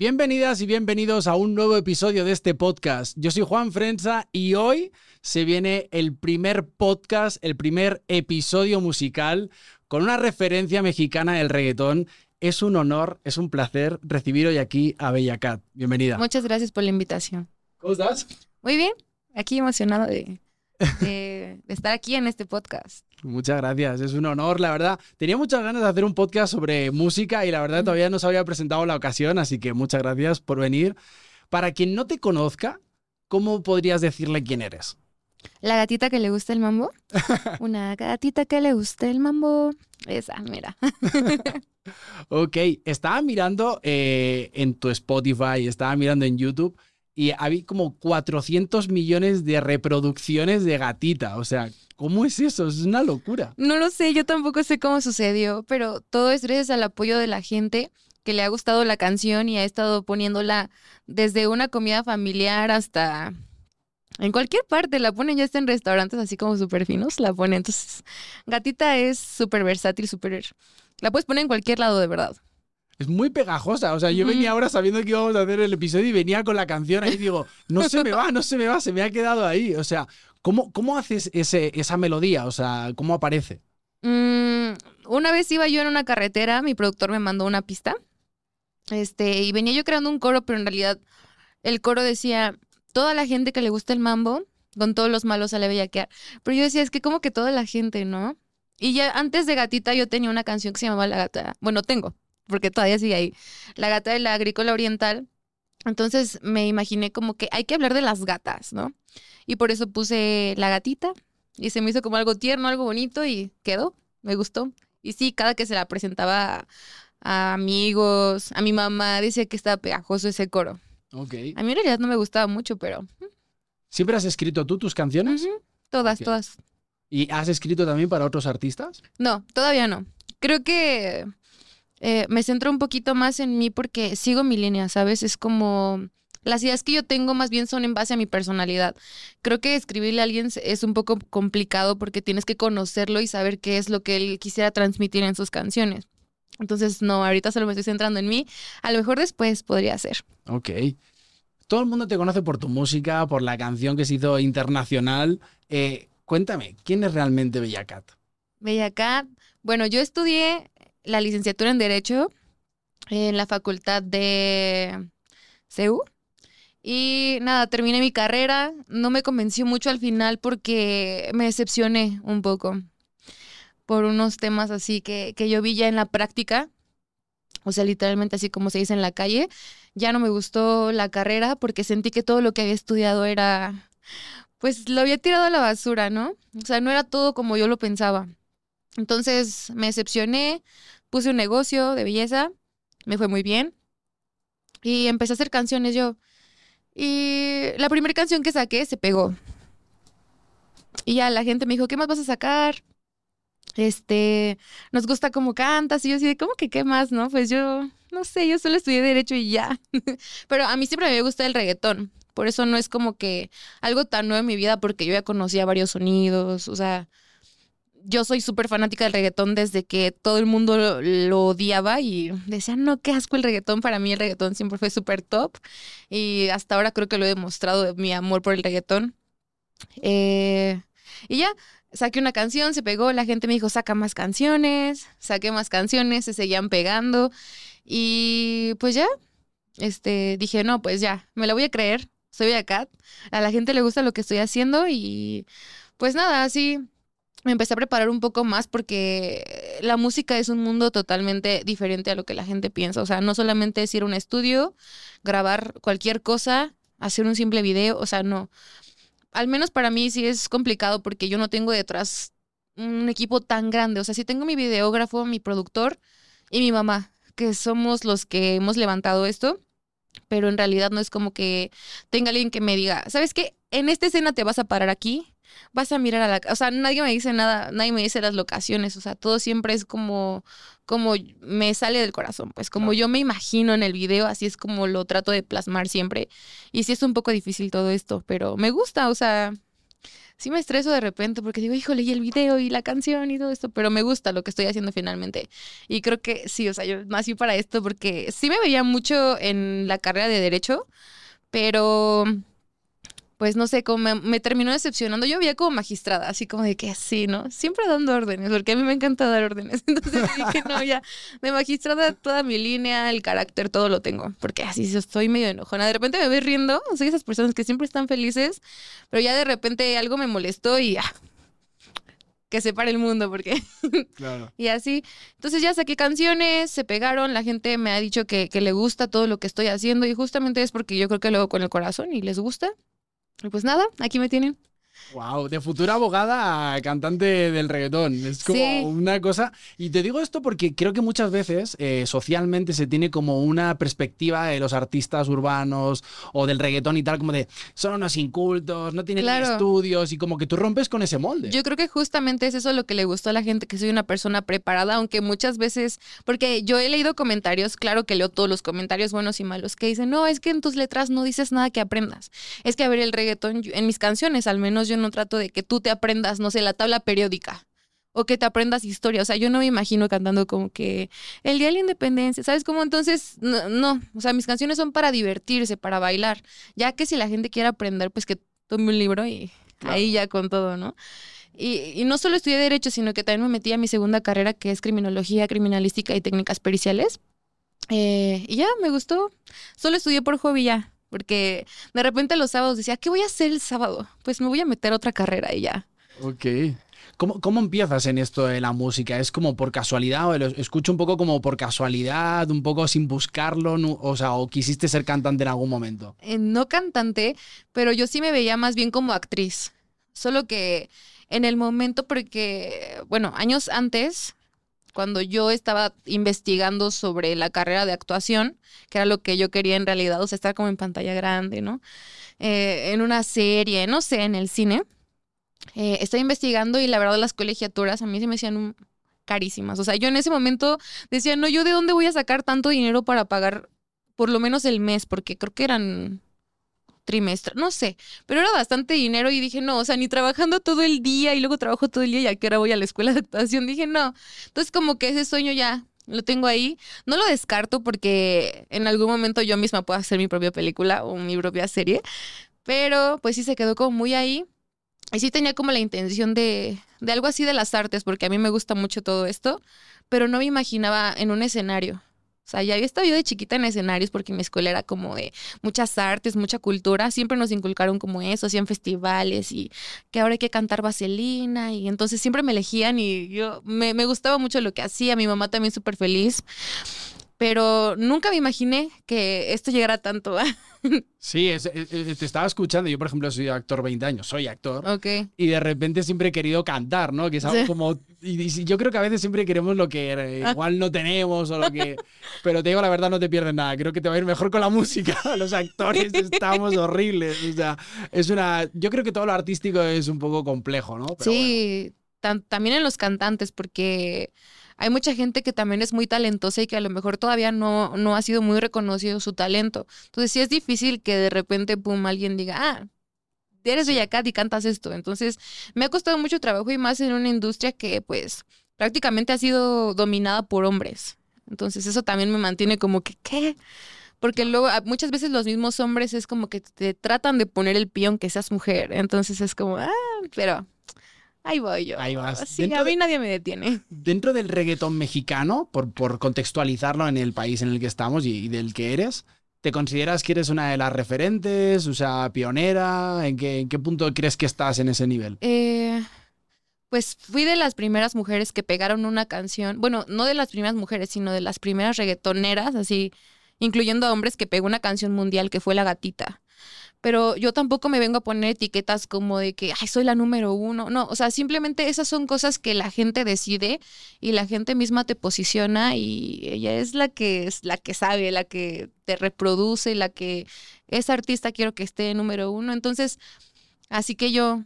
Bienvenidas y bienvenidos a un nuevo episodio de este podcast. Yo soy Juan Frenza y hoy se viene el primer podcast, el primer episodio musical con una referencia mexicana del reggaetón. Es un honor, es un placer recibir hoy aquí a Bella Cat. Bienvenida. Muchas gracias por la invitación. ¿Cómo estás? Muy bien, aquí emocionado de, de, de estar aquí en este podcast. Muchas gracias, es un honor, la verdad. Tenía muchas ganas de hacer un podcast sobre música y la verdad todavía no se había presentado la ocasión, así que muchas gracias por venir. Para quien no te conozca, ¿cómo podrías decirle quién eres? La gatita que le gusta el mambo. Una gatita que le gusta el mambo. Esa, mira. ok, estaba mirando eh, en tu Spotify, estaba mirando en YouTube y había como 400 millones de reproducciones de gatita. O sea, ¿cómo es eso? Es una locura. No lo sé, yo tampoco sé cómo sucedió, pero todo es gracias al apoyo de la gente que le ha gustado la canción y ha estado poniéndola desde una comida familiar hasta en cualquier parte, la ponen ya está en restaurantes así como súper finos, la ponen. Entonces, gatita es súper versátil, súper... La puedes poner en cualquier lado, de verdad. Es muy pegajosa. O sea, yo venía ahora sabiendo que íbamos a hacer el episodio y venía con la canción ahí y digo, no se me va, no se me va, se me ha quedado ahí. O sea, ¿cómo, cómo haces ese, esa melodía? O sea, ¿cómo aparece? Mm, una vez iba yo en una carretera, mi productor me mandó una pista. Este, y venía yo creando un coro, pero en realidad el coro decía, toda la gente que le gusta el mambo, con todos los malos sale bellaquear. Pero yo decía, es que como que toda la gente, ¿no? Y ya antes de Gatita yo tenía una canción que se llamaba La Gata. Bueno, tengo, porque todavía sigue ahí. La Gata de la Agrícola Oriental. Entonces me imaginé como que hay que hablar de las gatas, ¿no? Y por eso puse La Gatita. Y se me hizo como algo tierno, algo bonito y quedó. Me gustó. Y sí, cada que se la presentaba a amigos, a mi mamá, decía que estaba pegajoso ese coro. Ok. A mí en realidad no me gustaba mucho, pero ¿Siempre has escrito tú tus canciones? todas, todas. ¿Y has escrito también para otros artistas? No, todavía no. Creo que eh, me centro un poquito más en mí porque sigo mi línea, ¿sabes? Es como las ideas que yo tengo más bien son en base a mi personalidad. Creo que escribirle a alguien es un poco complicado porque tienes que conocerlo y saber qué es lo que él quisiera transmitir en sus canciones. Entonces, no, ahorita solo me estoy centrando en mí. A lo mejor después podría ser. Ok. Todo el mundo te conoce por tu música, por la canción que se hizo internacional. Eh, cuéntame, ¿quién es realmente Bella Cat? Bellacat. Bueno, yo estudié la licenciatura en Derecho en la facultad de CEU. Y nada, terminé mi carrera. No me convenció mucho al final porque me decepcioné un poco por unos temas así que, que yo vi ya en la práctica. O sea, literalmente así como se dice en la calle. Ya no me gustó la carrera porque sentí que todo lo que había estudiado era, pues lo había tirado a la basura, ¿no? O sea, no era todo como yo lo pensaba. Entonces me decepcioné, puse un negocio de belleza, me fue muy bien y empecé a hacer canciones yo. Y la primera canción que saqué se pegó. Y ya la gente me dijo, ¿qué más vas a sacar? Este, nos gusta cómo cantas. Y yo así ¿cómo que qué más, no? Pues yo, no sé, yo solo estudié Derecho y ya. Pero a mí siempre me gusta el reggaetón. Por eso no es como que algo tan nuevo en mi vida, porque yo ya conocía varios sonidos. O sea, yo soy súper fanática del reggaetón desde que todo el mundo lo, odiaba y decía, no, qué asco el reggaetón. Para mí el reggaetón siempre fue súper top. Y hasta ahora creo que lo he demostrado mi amor por el reggaetón. Eh, y ya, saqué una canción, se pegó, la gente me dijo, saca más canciones, saqué más canciones, se seguían pegando. Y pues ya, este, dije, no, pues ya, me la voy a creer, soy Cat, a la gente le gusta lo que estoy haciendo y pues nada, así me empecé a preparar un poco más porque la música es un mundo totalmente diferente a lo que la gente piensa. O sea, no solamente es ir a un estudio, grabar cualquier cosa, hacer un simple video, o sea, no. Al menos para mí sí es complicado porque yo no tengo detrás un equipo tan grande. O sea, sí tengo mi videógrafo, mi productor y mi mamá, que somos los que hemos levantado esto, pero en realidad no es como que tenga alguien que me diga, ¿sabes qué? En esta escena te vas a parar aquí, vas a mirar a la... O sea, nadie me dice nada, nadie me dice las locaciones, o sea, todo siempre es como, como me sale del corazón, pues como Claro. yo me imagino en el video, así es como lo trato de plasmar siempre. Y sí es un poco difícil todo esto, pero me gusta, o sea, sí me estreso de repente porque digo, híjole, y el video y la canción y todo esto, pero me gusta lo que estoy haciendo finalmente. Y creo que sí, o sea, yo nací para esto porque sí me veía mucho en la carrera de derecho, pero pues no sé, como me, terminó decepcionando. Yo veía como magistrada, así como de que así, ¿no? Siempre dando órdenes, porque a mí me encanta dar órdenes. Entonces dije, no, ya, de magistrada toda mi línea, el carácter, todo lo tengo, porque así estoy medio enojona. De repente me ves riendo, soy esas personas que siempre están felices, pero ya de repente algo me molestó y ya, que se pare el mundo, porque... Claro. y así. Entonces ya saqué canciones, se pegaron, la gente me ha dicho que, que le gusta todo lo que estoy haciendo y justamente es porque yo creo que lo hago con el corazón y les gusta. Pues nada, aquí me tienen. Wow, de futura abogada a cantante del reggaetón. Es como una cosa. Y te digo esto porque creo que muchas veces eh, socialmente se tiene como una perspectiva de los artistas urbanos o del reggaetón y tal, como de son unos incultos, no tienen estudios y como que tú rompes con ese molde. Yo creo que justamente es eso lo que le gustó a la gente, que soy una persona preparada, aunque muchas veces, porque yo he leído comentarios, claro que leo todos los comentarios buenos y malos, que dicen, no, es que en tus letras no dices nada que aprendas. Es que a ver, el reggaetón, en mis canciones al menos yo no trato de que tú te aprendas, no sé, la tabla periódica o que te aprendas historia. O sea, yo no me imagino cantando como que el Día de la Independencia, ¿sabes cómo? Entonces, no, o sea, mis canciones son para divertirse, para bailar. Ya que si la gente quiere aprender, pues que tome un libro y ahí ya con todo, ¿no? Y, no solo estudié Derecho, sino que también me metí a mi segunda carrera, que es Criminología, Criminalística y Técnicas Periciales. Eh, y ya, me gustó. Solo estudié por hobby ya porque de repente los sábados decía, ¿qué voy a hacer el sábado? Pues me voy a meter a otra carrera y ya. Ok. ¿Cómo, ¿Cómo, empiezas en esto de la música? ¿Es como por casualidad o lo escucho un poco como por casualidad, un poco sin buscarlo? o sea, ¿o quisiste ser cantante en algún momento? Eh, no cantante, pero yo sí me veía más bien como actriz. Solo que en el momento, porque, bueno, años antes, cuando yo estaba investigando sobre la carrera de actuación, que era lo que yo quería en realidad, o sea, estar como en pantalla grande, ¿no? Eh, en una serie, no sé, en el cine. Eh, estaba investigando y la verdad las colegiaturas a mí se me hacían carísimas. O sea, yo en ese momento decía, no, yo de dónde voy a sacar tanto dinero para pagar por lo menos el mes, porque creo que eran trimestre, no sé, pero era bastante dinero y dije, no, o sea, ni trabajando todo el día y luego trabajo todo el día y a qué hora voy a la escuela de actuación, dije, no. Entonces como que ese sueño ya lo tengo ahí. No lo descarto porque en algún momento yo misma puedo hacer mi propia película o mi propia serie, pero pues sí se quedó como muy ahí. Y sí tenía como la intención de, de algo así de las artes, porque a mí me gusta mucho todo esto, pero no me imaginaba en un escenario. Sea, ya había estado yo de chiquita en escenarios porque mi escuela era como de muchas artes, mucha cultura. Siempre nos inculcaron como eso, hacían festivales y que ahora hay que cantar vaselina. Y entonces siempre me elegían y yo me, me gustaba mucho lo que hacía. Mi mamá también súper feliz pero nunca me imaginé que esto llegara tanto. sí, te estaba escuchando. Yo, por ejemplo, soy actor 20 años, soy actor. Ok. Y de repente siempre he querido cantar, ¿no? Que es algo como. Y, yo creo que a veces siempre queremos lo que eh, ah. igual no tenemos o lo que. Pero te digo la verdad, no te pierdes nada. Creo que te va a ir mejor con la música. Los actores estamos horribles. O sea, es una. Yo creo que todo lo artístico es un poco complejo, ¿no? sí, también en los cantantes, porque hay mucha gente que también es muy talentosa y que a lo mejor todavía no, no ha sido muy reconocido su talento. Entonces sí es difícil que de repente, pum, alguien diga, ah, eres Bellacat y cantas esto. Entonces me ha costado mucho trabajo y más en una industria que pues prácticamente ha sido dominada por hombres. Entonces eso también me mantiene como que, ¿qué? Porque luego muchas veces los mismos hombres es como que te tratan de poner el pie que seas mujer. Entonces es como, ah, pero Ahí voy yo. Ahí vas. Sí, a mí nadie me detiene. Dentro del reggaetón mexicano, por, por contextualizarlo en el país en el que estamos y, del que eres, ¿te consideras que eres una de las referentes? O sea, pionera. ¿En qué, en qué punto crees que estás en ese nivel? Eh, pues fui de las primeras mujeres que pegaron una canción. Bueno, no de las primeras mujeres, sino de las primeras reggaetoneras, así, incluyendo a hombres que pegó una canción mundial que fue La Gatita pero yo tampoco me vengo a poner etiquetas como de que, ay, soy la número uno. No, o sea, simplemente esas son cosas que la gente decide y la gente misma te posiciona y ella es la que es la que sabe, la que te reproduce, la que es artista, quiero que esté número uno. Entonces, así que yo,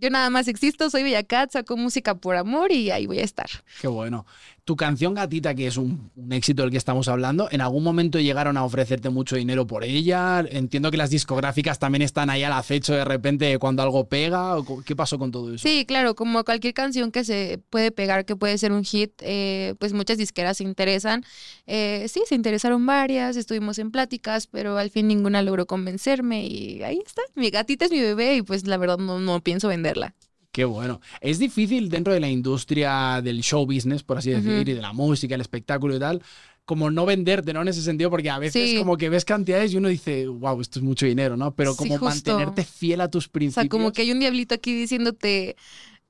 yo nada más existo, soy Bellacat, saco música por amor y ahí voy a estar. Qué bueno. tu canción Gatita, que es un, un, éxito del que estamos hablando, ¿en algún momento llegaron a ofrecerte mucho dinero por ella? Entiendo que las discográficas también están ahí al acecho de repente cuando algo pega. ¿Qué pasó con todo eso? Sí, claro, como cualquier canción que se puede pegar, que puede ser un hit, eh, pues muchas disqueras se interesan. Eh, sí, se interesaron varias, estuvimos en pláticas, pero al fin ninguna logró convencerme y ahí está. Mi gatita es mi bebé y pues la verdad no, no pienso venderla. Qué bueno. Es difícil dentro de la industria del show business, por así decir, uh -huh. y de la música, el espectáculo y tal, como no venderte, ¿no? En ese sentido, porque a veces Sí. como que ves cantidades y uno dice, wow, esto es mucho dinero, ¿no? Pero como mantenerte fiel a tus O principios. sea, como que hay un diablito aquí diciéndote,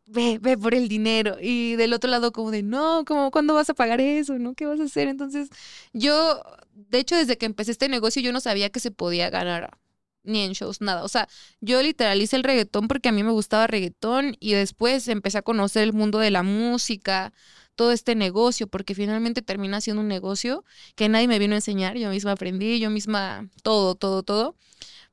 ve, ve por el dinero. Y del otro lado como de, no, como, ¿cuándo vas a pagar eso? ¿No? ¿Qué vas a hacer? Entonces, yo, de hecho, desde que empecé este negocio, yo no sabía que se podía ganar ni en shows, nada. O sea, yo literal hice el reggaetón porque a mí me gustaba reggaetón y después empecé a conocer el mundo de la música, todo este negocio, porque finalmente termina siendo un negocio que nadie me vino a enseñar, yo misma aprendí, yo misma, todo, todo, todo.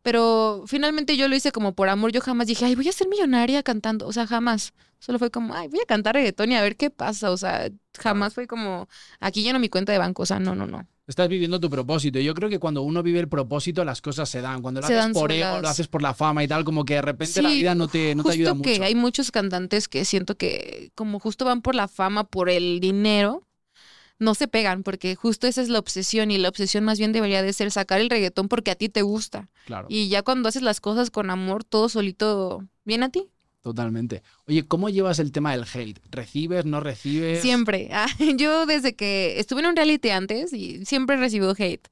Pero finalmente yo lo hice como por amor, yo jamás dije, ay, voy a ser millonaria cantando, o sea, jamás. Solo fue como, ay, voy a cantar reggaetón y a ver qué pasa, o sea, jamás fue como, aquí lleno mi cuenta de banco, o sea, no, no, no. Estás viviendo tu propósito. Yo creo que cuando uno vive el propósito, las cosas se dan. Cuando lo Se haces por ego, lo haces por la fama y tal, como que de repente la vida no te, no te justo ayuda mucho. que hay muchos cantantes que siento que como justo van por la fama, por el dinero, no se pegan, porque justo esa es la obsesión y la obsesión más bien debería de ser sacar el reggaetón porque a ti te gusta. Claro, Y ya cuando haces las cosas con amor, todo solito viene a ti. Totalmente. Oye, ¿cómo llevas el tema del hate? ¿Recibes, no recibes? Siempre. Ah, Yo desde que estuve en un reality antes y siempre recibo hate.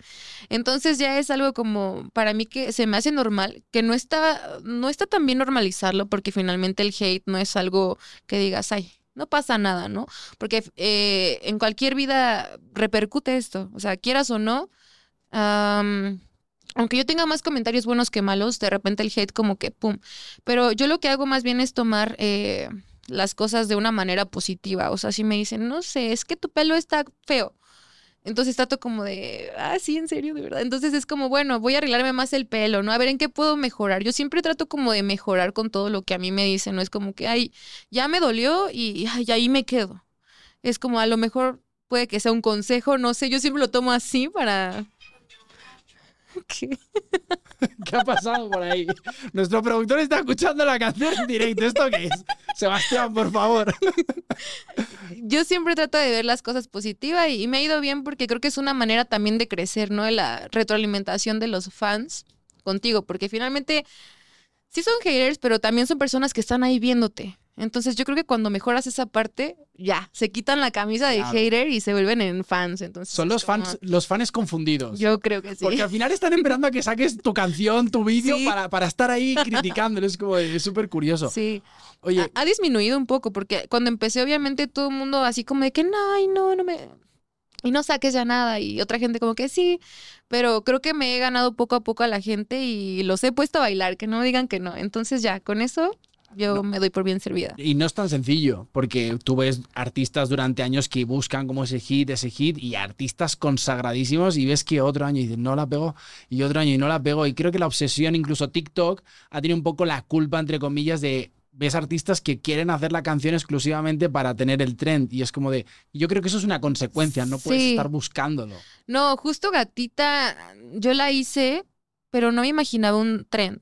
Entonces ya es algo como para mí que se me hace normal, que no está, no está tan bien normalizarlo porque finalmente el hate no es algo que digas, ay, no pasa nada, ¿no? Porque eh, en cualquier vida repercute esto. O sea, quieras o no, am, aunque yo tenga más comentarios buenos que malos, de repente el hate como que, ¡pum! Pero yo lo que hago más bien es tomar... eh, las cosas de una manera positiva. O sea, si me dicen, no sé, es que tu pelo está feo. Entonces trato como de, ah, sí, en serio, de verdad. Entonces es como, bueno, voy a arreglarme más el pelo, ¿no? A ver en qué puedo mejorar. Yo siempre trato como de mejorar con todo lo que a mí me dicen, ¿no? Es como que, ay, ya me dolió y ahí me quedo. Es como, a lo mejor puede que sea un consejo, no sé, yo siempre lo tomo así para... ¿Qué? ¿Qué ha pasado por ahí? Nuestro productor está escuchando la canción en directo. ¿Esto qué es? Sebastián, por favor. yo siempre trato de ver las cosas positivas y, y me ha ido bien porque creo que es una manera también de crecer, ¿no? La retroalimentación de los fans contigo, porque finalmente sí son haters, pero también son personas que están ahí viéndote. Entonces yo creo que cuando mejoras esa parte, ya, se quitan la camisa de Claro. hater y se vuelven en fans. Entonces Son los como- fans, los fans confundidos. Yo creo que sí. Porque al final están esperando a que saques tu canción, tu vídeo, Sí. para, para estar ahí criticándolo. Es como, es súper curioso. Sí. Oye, Ha, ha disminuido un poco porque cuando empecé obviamente todo el mundo así como de que no, ay, no, no me... Y no saques ya nada y otra gente como que sí, pero creo que me he ganado poco a poco a la gente y los he puesto a bailar, que no digan que no. Entonces ya, con eso yo No. me doy por bien servida. y no es tan sencillo, porque tú ves artistas durante años que buscan como ese hit, ese hit, y artistas consagradísimos, y ves que otro año dices, no la pego, y otro año y no la pego. Y creo que la obsesión, incluso TikTok, ha tenido un poco la culpa, entre comillas, de ves artistas que quieren hacer la canción exclusivamente para tener el trend. Y es como de, yo creo que eso es una consecuencia, no puedes Sí. estar buscándolo. No, justo Gatita, yo la hice, pero no me imaginaba un trend.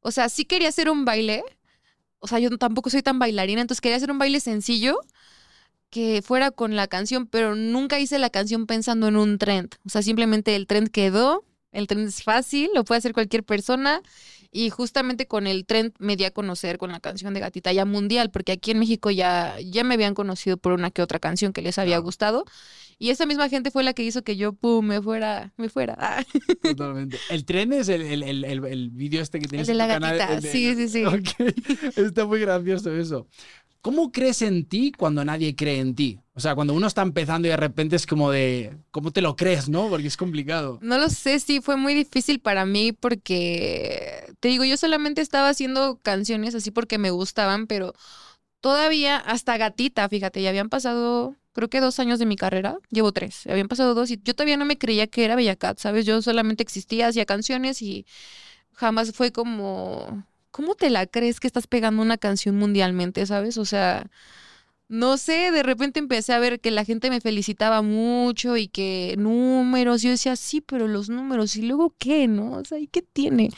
O sea, sí quería hacer un baile. O sea, yo tampoco soy tan bailarina, entonces quería hacer un baile sencillo que fuera con la canción, pero nunca hice la canción pensando en un trend. O sea, simplemente el trend quedó, el trend es fácil, lo puede hacer cualquier persona. Y justamente con el trend me di a conocer con la canción de Gatita ya mundial, porque aquí en México ya, ya me habían conocido por una que otra canción que les había gustado. Y esa misma gente fue la que hizo que yo, pum, me fuera, me fuera. Ah, Totalmente. El tren es el, el, el, el- el vídeo este que tienes de en la canal, gatita, el de- sí, sí, sí. Está muy gracioso eso. ¿Cómo crees en ti cuando nadie cree en ti? O sea, cuando uno está empezando y de repente es como de, ¿cómo te lo crees, no? Porque es complicado. No lo sé, sí, fue muy difícil para mí porque, te digo, yo solamente estaba haciendo canciones así porque me gustaban, pero todavía hasta gatita, fíjate, ya habían pasado, creo que dos años de mi carrera, llevo tres, habían pasado dos y yo todavía no me creía que era Bella Cat, ¿sabes? Yo solamente existía, hacía canciones y jamás fue como, ¿cómo te la crees que estás pegando una canción mundialmente, ¿sabes? O sea... no sé, de repente empecé a ver que la gente me felicitaba mucho y que números, yo decía, sí, pero los números, ¿y luego qué, no? O sea, ¿y qué tiene?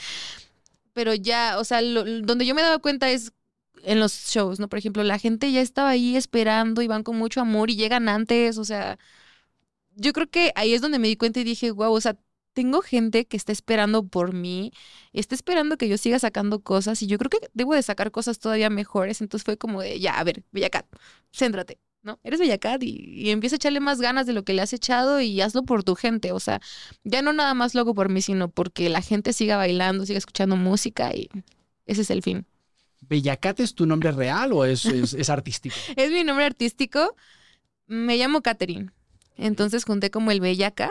Pero ya, o sea, donde yo me daba cuenta es en los shows, ¿no? Por ejemplo, la gente ya estaba ahí esperando y van con mucho amor y llegan antes, o sea, yo creo que ahí es donde me di cuenta y dije, wow, o sea, tengo gente que está esperando por mí, está esperando que yo siga sacando cosas y yo creo que debo de sacar cosas todavía mejores. Entonces fue como de, ya, a ver, Bellacat, céntrate, ¿no? Eres Bellacat y, y empieza a echarle más ganas de lo que le has echado y hazlo por tu gente. O sea, ya no nada más lo hago por mí, sino porque la gente siga bailando, siga escuchando música y ese es el fin. ¿Bellacat es tu nombre real o es, es artístico? es mi nombre artístico. Me llamo Catherine. Entonces junté como el Bellaca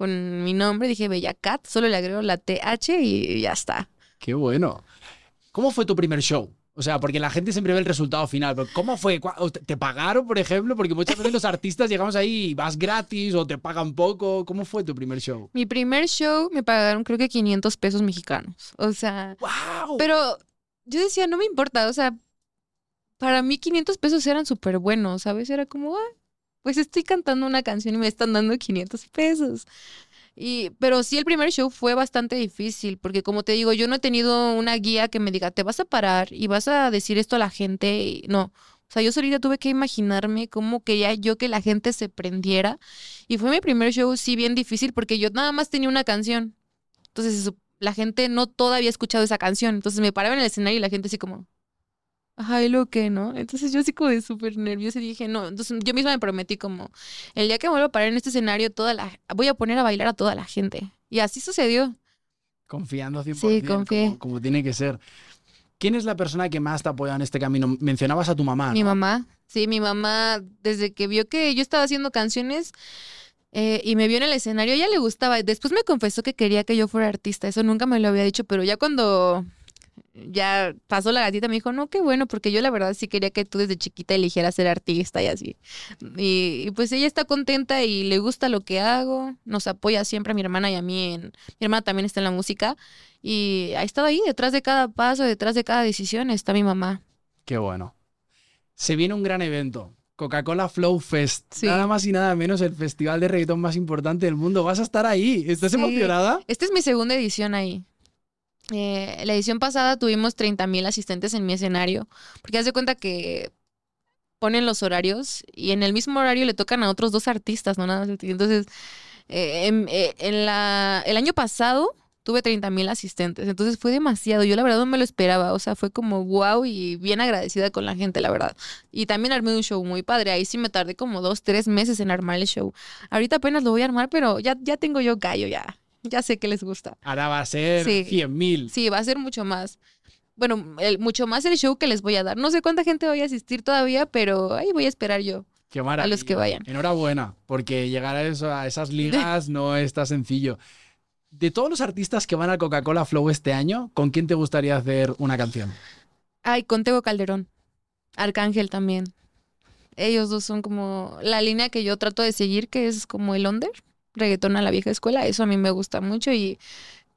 con mi nombre, dije Bella Cat, solo le agrego la TH y ya está. Qué bueno. ¿Cómo fue tu primer show? O sea, porque la gente siempre ve el resultado final, pero ¿cómo fue? ¿Te pagaron, por ejemplo? Porque muchas veces los artistas llegamos ahí y vas gratis o te pagan poco. ¿Cómo fue tu primer show? Mi primer show me pagaron creo que 500 pesos mexicanos. O sea, ¡Wow! pero yo decía, no me importa, o sea, para mí 500 pesos eran súper buenos, ¿sabes? Era como, ah, pues estoy cantando una canción y me están dando 500 pesos. Y, pero sí, el primer show fue bastante difícil, porque como te digo, yo no he tenido una guía que me diga, te vas a parar y vas a decir esto a la gente. no, o sea, yo solita tuve que imaginarme cómo quería yo que la gente se prendiera. Y fue mi primer show, sí, bien difícil, porque yo nada más tenía una canción. Entonces, la gente no todavía había escuchado esa canción. Entonces me paraba en el escenario y la gente así como, Ajá, y lo que, ¿no? Entonces yo así como de súper nerviosa y dije, no, entonces yo misma me prometí como, el día que vuelva a parar en este escenario, toda la, voy a poner a bailar a toda la gente. Y así sucedió. Confiando 100%. Sí, confié. Como, como, tiene que ser. ¿Quién es la persona que más te ha apoyado en este camino? Mencionabas a tu mamá. Mi mamá, sí, mi mamá, desde que vio que yo estaba haciendo canciones eh, y me vio en el escenario, a ella le gustaba. Después me confesó que quería que yo fuera artista, eso nunca me lo había dicho, pero ya cuando ya pasó la gatita, me dijo, no, qué bueno, porque yo la verdad sí quería que tú desde chiquita eligieras ser artista y así. Y, pues ella está contenta y le gusta lo que hago, nos apoya siempre a mi hermana y a mí. En, mi hermana también está en la música y ha estado ahí, detrás de cada paso, detrás de cada decisión está mi mamá. Qué bueno. Se viene un gran evento. Coca-Cola Flow Fest. Nada más y nada menos el festival de reggaetón más importante del mundo. Vas a estar ahí. ¿Estás emocionada? Esta es mi segunda edición ahí. Eh, la edición pasada tuvimos 30 mil asistentes en mi escenario, porque haz de cuenta que ponen los horarios y en el mismo horario le tocan a otros dos artistas, ¿no? Nada Entonces, eh, en, eh, en, la, el año pasado tuve 30 mil asistentes, entonces fue demasiado. Yo la verdad no me lo esperaba, o sea, fue como wow y bien agradecida con la gente, la verdad. Y también armé un show muy padre, ahí sí me tardé como dos, tres meses en armar el show. Ahorita apenas lo voy a armar, pero ya, ya tengo yo gallo, ya ya sé que les gusta. Ahora va a ser sí. 100 mil. Sí, va a ser mucho más. Bueno, mucho más el show que les voy a dar. No sé cuánta gente voy a asistir todavía, pero ahí voy a esperar yo. Qué maravilla. A los que vayan. Enhorabuena, porque llegar a, eso, a esas ligas no está sencillo. De todos los artistas que van a Coca-Cola Flow este año, ¿con quién te gustaría hacer una canción? Ay, con Tego Calderón. Arcángel también. Ellos dos son como la línea que yo trato de seguir, que es como el under reggaetón a la vieja escuela, eso a mí me gusta mucho y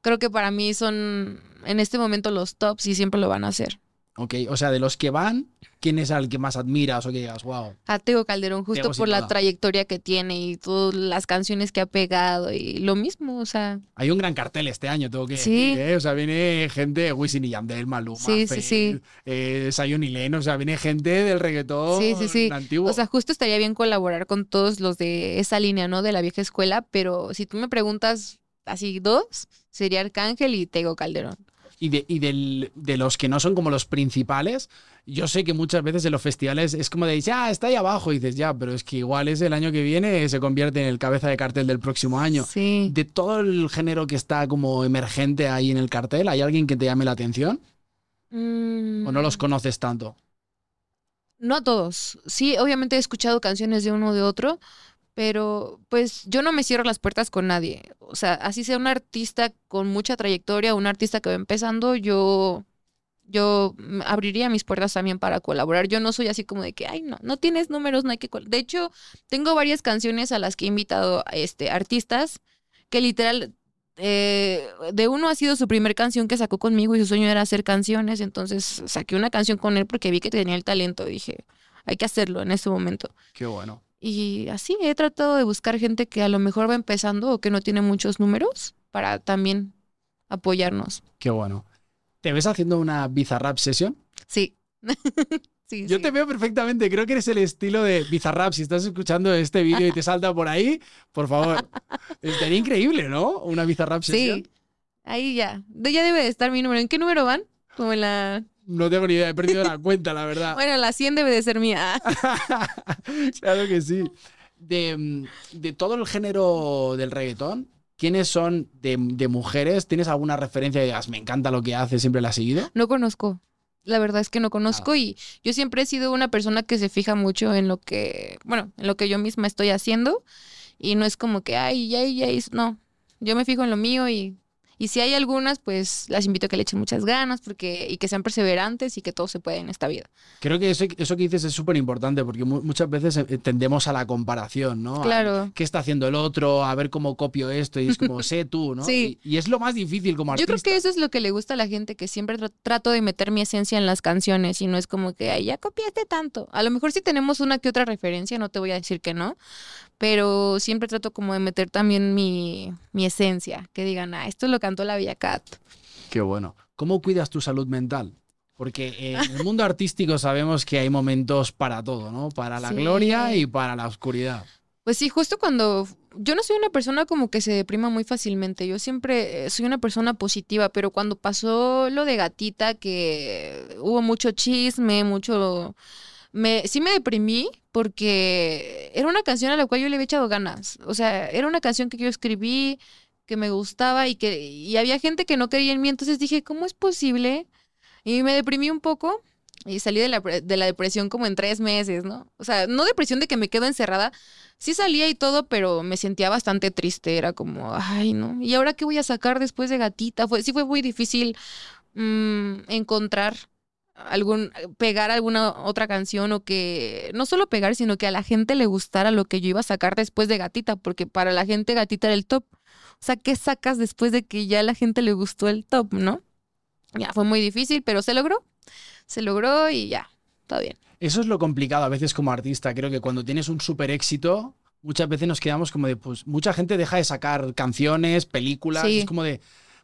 creo que para mí son en este momento los tops y siempre lo van a hacer. Ok, o sea, de los que van, ¿quién es al que más admiras o que digas, wow? A Teo Calderón, justo por la trayectoria que tiene y todas las canciones que ha pegado y lo mismo, o sea. Hay un gran cartel este año, tengo que decir, ¿eh? O sea, viene gente, Wisin y Yandel, Maluma, sí, sí, sí. Eh, Sayon y Len, o sea, viene gente del reggaetón sí, sí, sí. antiguo. O sea, justo estaría bien colaborar con todos los de esa línea, ¿no? De la vieja escuela, pero si tú me preguntas así dos, sería Arcángel y Tego Calderón y, de, y del, de los que no son como los principales, yo sé que muchas veces en los festivales es como de, ya, está ahí abajo, y dices, ya, pero es que igual es el año que viene, se convierte en el cabeza de cartel del próximo año. Sí. De todo el género que está como emergente ahí en el cartel, ¿hay alguien que te llame la atención? ¿O no los mm. conoces tanto? No a todos. Sí, obviamente he escuchado canciones de uno o de otro, pero pues yo no me cierro las puertas con nadie. O sea, así sea un artista con mucha trayectoria, un artista que va empezando, yo yo abriría mis puertas también para colaborar. Yo no soy así como de que, ay, no, no tienes números, no hay que... De hecho, tengo varias canciones a las que he invitado este, artistas que literal, eh, de uno ha sido su primer canción que sacó conmigo y su sueño era hacer canciones, entonces saqué una canción con él porque vi que tenía el talento. Dije, hay que hacerlo en este momento. Qué bueno. Y así he tratado de buscar gente que a lo mejor va empezando o que no tiene muchos números para también apoyarnos. Qué bueno. ¿Te ves haciendo una Bizarrap session? Sí. sí, Yo sí. te veo perfectamente, creo que eres el estilo de Bizarrap. Si estás escuchando este vídeo y te salta por ahí, por favor. Estaría increíble, ¿no? Una Bizarrap session. Sí. Ahí ya. De- Ya debe de estar mi número. ¿En qué número van? Como en la... No tengo ni idea, he perdido la cuenta, la verdad. Bueno, la 100 debe de ser mía. claro que sí. De, de todo el género del reggaetón, ¿quiénes son de, de mujeres? ¿Tienes alguna referencia que digas, me encanta lo que hace, siempre la has seguido? No conozco. La verdad es que no conozco y yo siempre he sido una persona que se fija mucho en lo que, bueno, en lo que yo misma estoy haciendo y no es como que, ay, ya, ya, no. Yo me fijo en lo mío y, y si hay algunas, pues las invito a que le echen muchas ganas porque, y que sean perseverantes y que todo se puede en esta vida. Creo que eso, eso que dices es súper importante porque mu- muchas veces eh, tendemos a la comparación, ¿no? A Claro. ¿Qué está haciendo el otro? A ver cómo copio esto y es como, sé tú, ¿no? Sí. Y, y es lo más difícil como Yo artista. creo que eso es lo que le gusta a la gente, que siempre tra- trato de meter mi esencia en las canciones y no es como que, ay, ya copiaste tanto. A lo mejor sí tenemos una que otra referencia, no te voy a decir que no, pero siempre trato como de meter también mi, mi esencia, que digan, ah, esto lo cantó la Villa Cat. Qué bueno. ¿Cómo cuidas tu salud mental? Porque en el mundo artístico sabemos que hay momentos para todo, ¿no? Para la Sí. gloria y para la oscuridad. Pues sí, justo cuando yo no soy una persona como que se deprima muy fácilmente, yo siempre eh, soy una persona positiva, pero cuando pasó lo de gatita, que hubo mucho chisme, mucho... Me, sí me deprimí porque era una canción a la cual yo le había echado ganas, o sea, era una canción que yo escribí, que me gustaba y que y había gente que no creía en mí, entonces dije, ¿cómo es posible? Y me deprimí un poco y salí de la, de la depresión como en tres meses, ¿no? O sea, no depresión de que me quedo encerrada, sí salía y todo, pero me sentía bastante triste, era como, ay, ¿no? ¿Y ahora qué voy a sacar después de gatita? Fue, sí fue muy difícil mm, encontrar algún, pegar alguna otra canción o que, no solo pegar, sino que a la gente le gustara lo que yo iba a sacar después de gatita, porque para la gente gatita era el top. O sea, ¿qué sacas después de que ya a la gente le gustó el top, no? Ya fue muy difícil, pero se logró. Se logró y ya, todo bien. Eso es lo complicado a veces como artista. Creo que cuando tienes un súper éxito, muchas veces nos quedamos como de, pues mucha gente deja de sacar canciones, películas, Sí. es como de,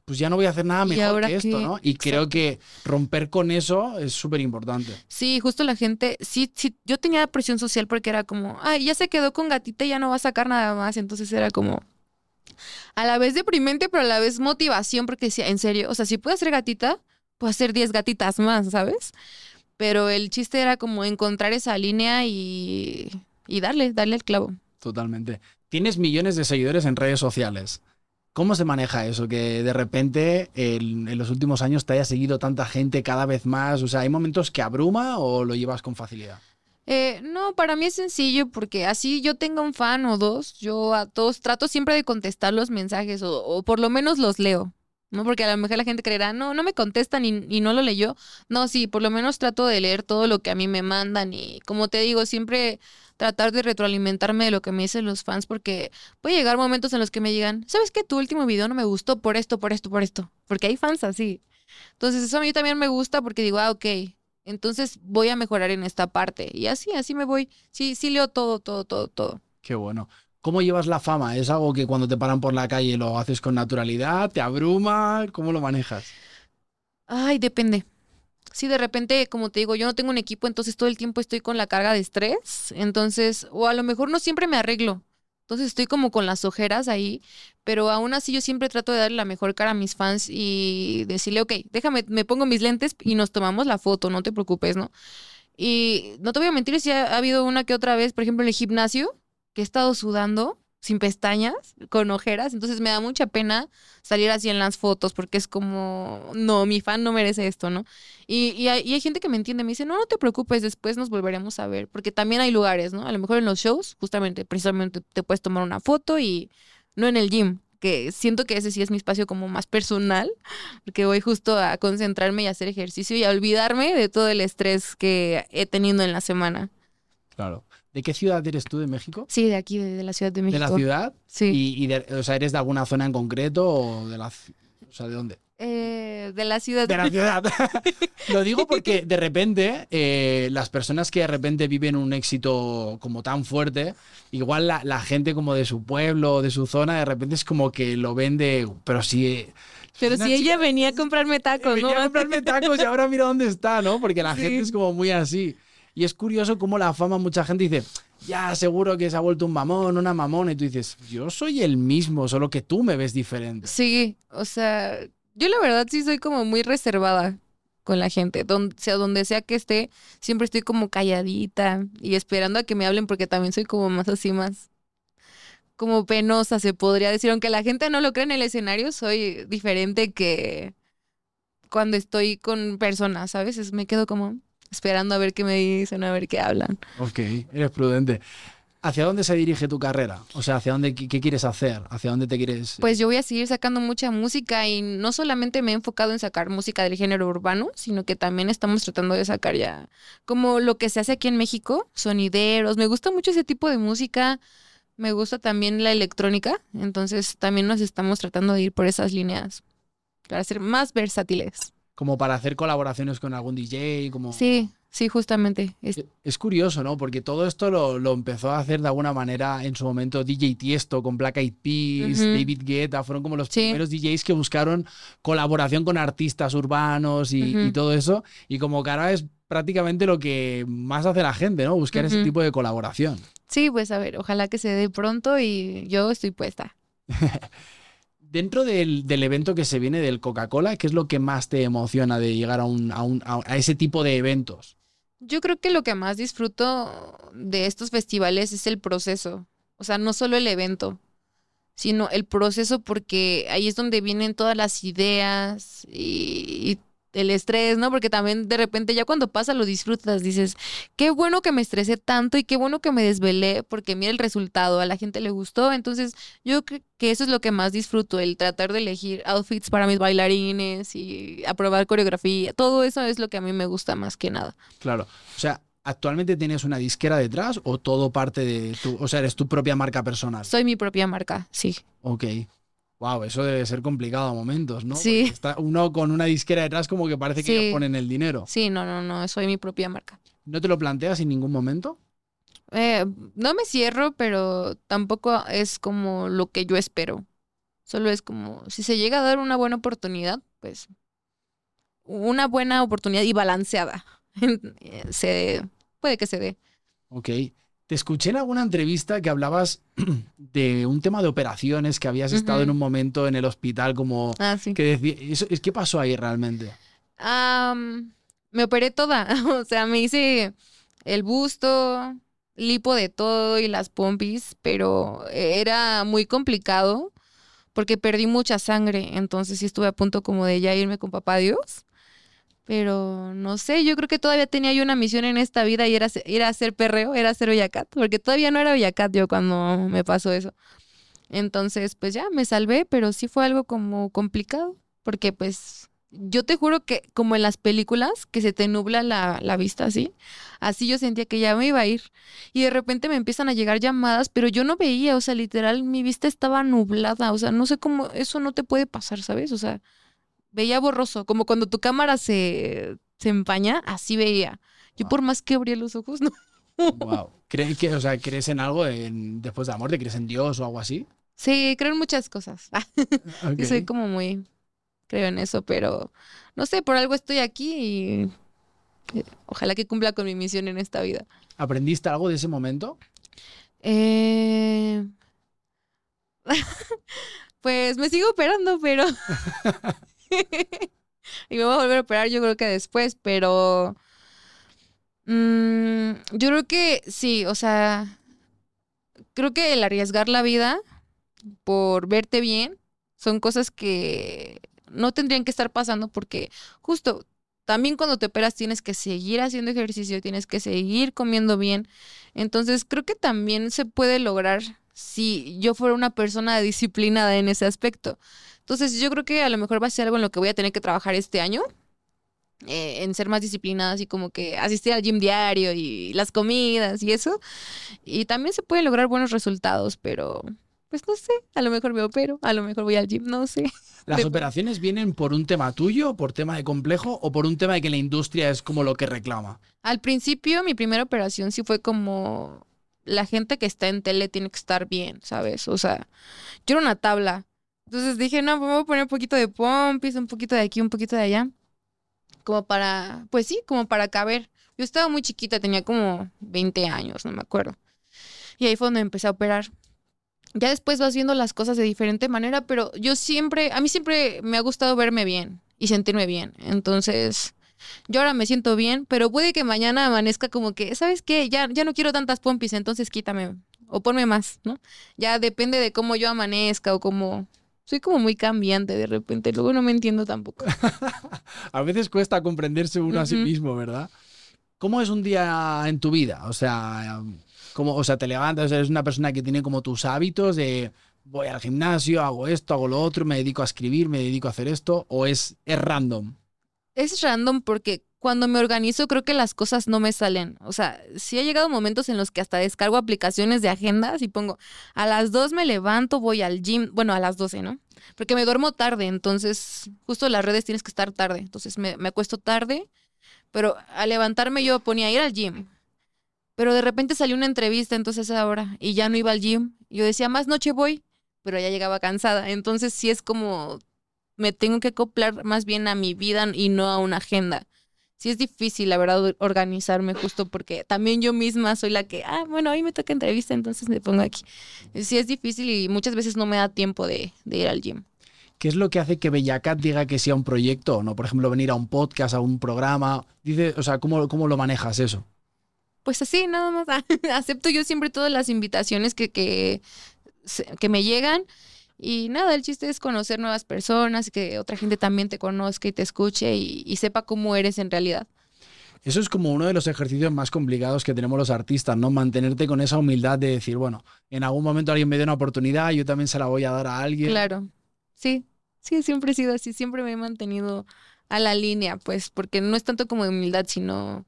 pues ya no voy a hacer nada ¿Y mejor que esto? ¿no? Y creo que romper con eso es súper importante. Sí, justo la gente, sí, sí, yo tenía presión social porque era como, ay, ya se quedó con gatita y ya no va a sacar nada más. Entonces era como a la vez deprimente, pero a la vez motivación, porque decía, en serio, o sea, si puedo hacer gatita, puedo hacer 10 gatitas más, ¿sabes? Pero el chiste era como encontrar esa línea y, y darle, darle el clavo. Totalmente. Tienes millones de seguidores en redes sociales. ¿Cómo se maneja eso? Que de repente en, los últimos años te haya seguido tanta gente cada vez más. O sea, ¿hay momentos que abruma o lo llevas con facilidad? Eh, no, para mí es sencillo porque así yo tenga un fan o dos, yo a todos trato siempre de contestar los mensajes o, o por lo menos los leo, ¿no? Porque a lo mejor la gente creerá, no, no me contestan y, y no lo leyó. No, sí, por lo menos trato de leer todo lo que a mí me mandan y como te digo, siempre tratar de retroalimentarme de lo que me dicen los fans porque puede llegar momentos en los que me digan, ¿sabes qué? Tu último video no me gustó por esto, por esto, por esto, porque hay fans así. Entonces eso a mí también me gusta porque digo, ah, ok, entonces voy a mejorar en esta parte. Y así, así me voy. Sí, sí leo todo, todo, todo, todo. Qué bueno. ¿Cómo llevas la fama? ¿Es algo que cuando te paran por la calle lo haces con naturalidad? ¿Te abruma? ¿Cómo lo manejas? Ay, depende. Sí, de repente, como te digo, yo no tengo un equipo, entonces todo el tiempo estoy con la carga de estrés. Entonces, o a lo mejor no siempre me arreglo. Entonces estoy como con las ojeras ahí, pero aún así yo siempre trato de darle la mejor cara a mis fans y decirle, ok, déjame, me pongo mis lentes y nos tomamos la foto, no te preocupes, ¿no? Y no te voy a mentir si ha, ha habido una que otra vez, por ejemplo, en el gimnasio, que he estado sudando sin pestañas, con ojeras, entonces me da mucha pena salir así en las fotos porque es como, no, mi fan no merece esto, ¿no? Y, y, hay, y hay gente que me entiende, me dice, no, no te preocupes, después nos volveremos a ver, porque también hay lugares, ¿no? A lo mejor en los shows, justamente, precisamente te puedes tomar una foto y no en el gym, que siento que ese sí es mi espacio como más personal, porque voy justo a concentrarme y hacer ejercicio y a olvidarme de todo el estrés que he tenido en la semana. Claro. ¿De qué ciudad eres tú de México? Sí, de aquí, de, de la Ciudad de México. ¿De la ciudad? Sí. ¿Y, y de- o sea, eres de alguna zona en concreto o de la... O sea, ¿de dónde? Eh, de la ciudad. De la ciudad. Lo digo porque de repente eh, las personas que de repente viven un éxito como tan fuerte, igual la, la gente como de su pueblo o de su zona, de repente es como que lo vende, pero si... Pero una si ella chica- venía a comprarme tacos, Venía ¿no? a comprarme tacos y ahora mira dónde está, ¿no? Porque la Sí. gente es como muy así. Y es curioso cómo la fama, mucha gente dice, ya seguro que se ha vuelto un mamón, una mamona. Y tú dices, yo soy el mismo, solo que tú me ves diferente. Sí, o sea, yo la verdad sí soy como muy reservada con la gente. Donde sea, donde sea que esté, siempre estoy como calladita y esperando a que me hablen porque también soy como más así, más como penosa, se podría decir. Aunque la gente no lo cree en el escenario, soy diferente que cuando estoy con personas, ¿sabes? Es- Me quedo como esperando a ver qué me dicen, a ver qué hablan. Ok, eres prudente. ¿Hacia dónde se dirige tu carrera? O sea, ¿hacia dónde, qué, quieres hacer? ¿Hacia dónde te quieres...? Pues yo voy a seguir sacando mucha música y no solamente me he enfocado en sacar música del género urbano, sino que también estamos tratando de sacar ya como lo que se hace aquí en México, sonideros. Me gusta mucho ese tipo de música. Me gusta también la electrónica, entonces también nos estamos tratando de ir por esas líneas para ser más versátiles. Como para hacer colaboraciones con algún DJ, como... Sí, sí, justamente. Es- Es curioso, ¿no? Porque todo esto lo, lo empezó a hacer de alguna manera en su momento DJ Tiesto con Black Eyed Peas. David Guetta, fueron como los Sí. primeros DJs que buscaron colaboración con artistas urbanos y, y todo eso. Y como que ahora es prácticamente lo que más hace la gente, ¿no? Buscar ese tipo de colaboración. Sí, pues a ver, ojalá que se dé pronto y yo estoy puesta. Dentro del, del evento que se viene del Coca-Cola, ¿qué es lo que más te emociona de llegar a, un, a, un- a- ese tipo de eventos? Yo creo que lo que más disfruto de estos festivales es el proceso. O sea, no solo el evento, sino el proceso porque ahí es donde vienen todas las ideas y, y el estrés, ¿no? Porque también de repente ya cuando pasa lo disfrutas, dices, qué bueno que me estresé tanto y qué bueno que me desvelé porque mira el resultado, a la gente le gustó. Entonces, yo creo que eso es lo que más disfruto, el tratar de elegir outfits para mis bailarines y aprobar coreografía. Todo eso es lo que a mí me gusta más que nada. Claro. O sea, ¿actualmente tienes una disquera detrás o todo parte de tu... O sea, eres tu propia marca personal? Soy mi propia marca, sí. Ok. Wow, eso debe ser complicado a momentos, ¿no? Sí. Porque Está uno con una disquera detrás como que parece que Sí. ellos ponen el dinero. Sí, no, no, no, soy mi propia marca. ¿No te lo planteas en ningún momento? Eh, no me cierro, pero tampoco es como lo que yo espero. Solo es como, si se llega a dar una buena oportunidad, pues una buena oportunidad y balanceada. eh, se puede que se dé. Ok. Te escuché en alguna entrevista que hablabas de un tema de operaciones, que habías estado en un momento en el hospital como... Ah, sí. Que decía, ¿Qué pasó ahí realmente? Me operé toda, o sea, me hice el busto, lipo de todo y las pompis, pero era muy complicado porque perdí mucha sangre, entonces sí estuve a punto como de ya irme con papá Dios. Pero no sé, yo creo que todavía tenía yo una misión en esta vida y era, se- era hacer perreo, era hacer Oyacat, porque todavía no era Oyacat yo cuando me pasó eso. Entonces, pues ya me salvé, pero sí fue algo como complicado, porque pues yo te juro que como en las películas, que se te nubla la, la vista así, así yo sentía que ya me iba a ir. Y de repente me empiezan a llegar llamadas, pero yo no veía, o sea, literal, mi vista estaba nublada, o sea, no sé cómo, eso no te puede pasar, ¿sabes? O sea, veía borroso, como cuando tu cámara se, se empaña, así veía. Yo Wow. por más que abría los ojos, no. Wow. ¿Crees, que, o sea, ¿Crees en algo en- después de la muerte? ¿Crees en Dios o algo así? Sí, creo en muchas cosas. Ok. Yo soy como muy, creo en eso, pero no sé, por algo estoy aquí y eh, ojalá que cumpla con mi misión en esta vida. ¿Aprendiste algo de ese momento? Eh, Pues me sigo operando, pero... y me voy a volver a operar yo creo que después, pero... mm, yo creo que sí, o sea, creo que el arriesgar la vida por verte bien son cosas que no tendrían que estar pasando porque justo también cuando te operas tienes que seguir haciendo ejercicio, tienes que seguir comiendo bien. Entonces creo que también se puede lograr si yo fuera una persona disciplinada en ese aspecto. Entonces yo creo que a lo mejor va a ser algo en lo que voy a tener que trabajar este año. eh, en ser más disciplinada, así como que asistir al gym diario y las comidas y eso. Y también se pueden lograr buenos resultados, pero pues no sé, a lo mejor me opero, a lo mejor voy al gym, no sé. ¿Las operaciones vienen por un tema tuyo, por tema de complejo o por un tema de que la industria es como lo que reclama? Al principio, mi primera operación sí fue como la gente que está en tele tiene que estar bien, ¿sabes? O sea, yo era una tabla. Entonces dije, no, pues me voy a poner un poquito de pompis, un poquito de aquí, un poquito de allá. Como para, pues sí, como para caber. Yo estaba muy chiquita, tenía como 20 años, no me acuerdo. Y ahí fue donde empecé a operar. Ya después vas viendo las cosas de diferente manera, pero yo siempre, a mí siempre me ha gustado verme bien y sentirme bien. Entonces, yo ahora me siento bien, pero puede que mañana amanezca como que, ¿sabes qué? Ya, ya no quiero tantas pompis, entonces quítame o ponme más, ¿no? Ya depende de cómo yo amanezca o cómo... Soy como muy cambiante de repente, luego no me entiendo tampoco. A veces cuesta comprenderse uno a sí mismo, ¿verdad? ¿Cómo es un día en tu vida? O sea, ¿cómo, o sea, te levantas, eres una persona que tiene como tus hábitos de voy al gimnasio, hago esto, hago lo otro, me dedico a escribir, me dedico a hacer esto, o es, es random? Es random porque cuando me organizo creo que las cosas no me salen. O sea, sí ha llegado momentos en los que hasta descargo aplicaciones de agendas y pongo a las 2 me levanto, voy al gym, bueno, a las 12, ¿no? Porque me duermo tarde, entonces justo las redes tienes que estar tarde. Entonces me, me acuesto tarde, pero al levantarme yo ponía ir al gym. Pero de repente salió una entrevista entonces ahora y ya no iba al gym. Yo decía, más noche voy, pero ya llegaba cansada. Entonces sí es como me tengo que acoplar más bien a mi vida y no a una agenda. Sí es difícil, la verdad, organizarme justo porque también yo misma soy la que, ah, bueno, hoy me toca entrevista, entonces me pongo aquí. Sí es difícil y muchas veces no me da tiempo de, de ir al gym. ¿Qué es lo que hace que Bellacat diga que sea un proyecto o no? Por ejemplo, venir a un podcast, a un programa. Dice, o sea, ¿cómo, cómo lo manejas eso? Pues así, nada más. Acepto yo siempre todas las invitaciones que, que, que me llegan. Y nada, el chiste es conocer nuevas personas, que otra gente también te conozca y te escuche y, y sepa cómo eres en realidad. Eso es como uno de los ejercicios más complicados que tenemos los artistas, ¿no? Mantenerte con esa humildad de decir, bueno, en algún momento alguien me dé una oportunidad, yo también se la voy a dar a alguien. Claro, sí, sí, siempre he sido así, siempre me he mantenido a la línea, pues, porque no es tanto como de humildad, sino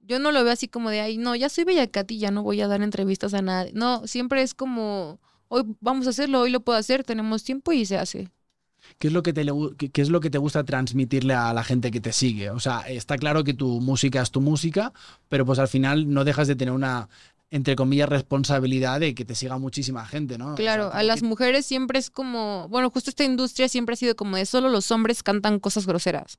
yo no lo veo así como de, ay, no, ya soy Bellacat y ya no voy a dar entrevistas a nadie. No, siempre es como, hoy vamos a hacerlo, hoy lo puedo hacer, tenemos tiempo y se hace. ¿Qué es, lo que te, qué es lo que te gusta transmitirle a la gente que te sigue? O sea, está claro que tu música es tu música, pero pues al final no dejas de tener una, entre comillas, responsabilidad de que te siga muchísima gente, ¿no? O sea, Claro, a las que- mujeres siempre es como, bueno, justo esta industria siempre ha sido como de solo los hombres cantan cosas groseras.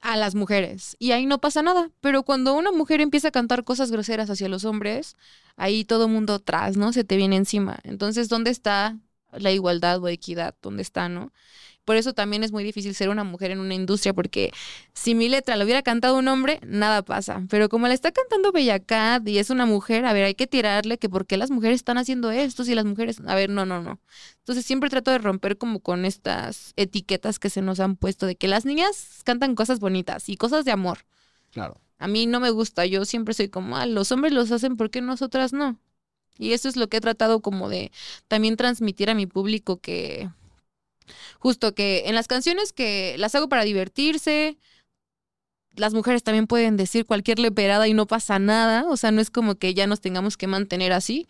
A las mujeres. Y ahí no pasa nada. Pero cuando una mujer empieza a cantar cosas groseras hacia los hombres, ahí todo mundo atrás, ¿no? Se te viene encima. Entonces, ¿dónde está la igualdad o equidad? ¿Dónde está, no? Por eso también es muy difícil ser una mujer en una industria, porque si mi letra la hubiera cantado un hombre, nada pasa. Pero como la está cantando Bellacat y es una mujer, a ver, hay que tirarle que por qué las mujeres están haciendo esto, si las mujeres, a ver, no, no, no. Entonces siempre trato de romper como con estas etiquetas que se nos han puesto de que las niñas cantan cosas bonitas y cosas de amor. Claro. A mí no me gusta, yo siempre soy como, ah, los hombres los hacen, ¿por qué nosotras no? Y eso es lo que he tratado como de también transmitir a mi público que justo que en las canciones que las hago para divertirse, las mujeres también pueden decir cualquier leperada y no pasa nada, o sea, no es como que ya nos tengamos que mantener así.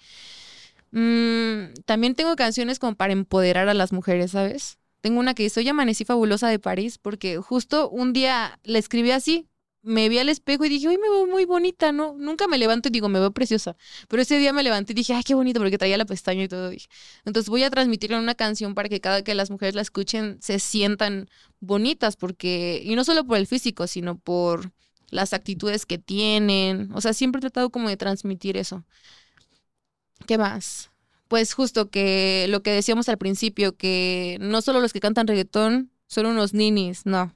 Mm, también tengo canciones como para empoderar a las mujeres, ¿sabes? Tengo una que dice, hoy amanecí fabulosa de París, porque justo un día la escribí así, me vi al espejo y dije, hoy me veo muy bonita, ¿no? Nunca me levanto y digo, me veo preciosa. Pero ese día me levanté y dije, ay, qué bonito, porque traía la pestaña y todo. Dije. Entonces voy a transmitirla en una canción para que cada que las mujeres la escuchen se sientan bonitas, porque, y no solo por el físico, sino por las actitudes que tienen. O sea, siempre he tratado como de transmitir eso. ¿Qué más? Pues justo que lo que decíamos al principio, que no solo los que cantan reggaetón son unos ninis, no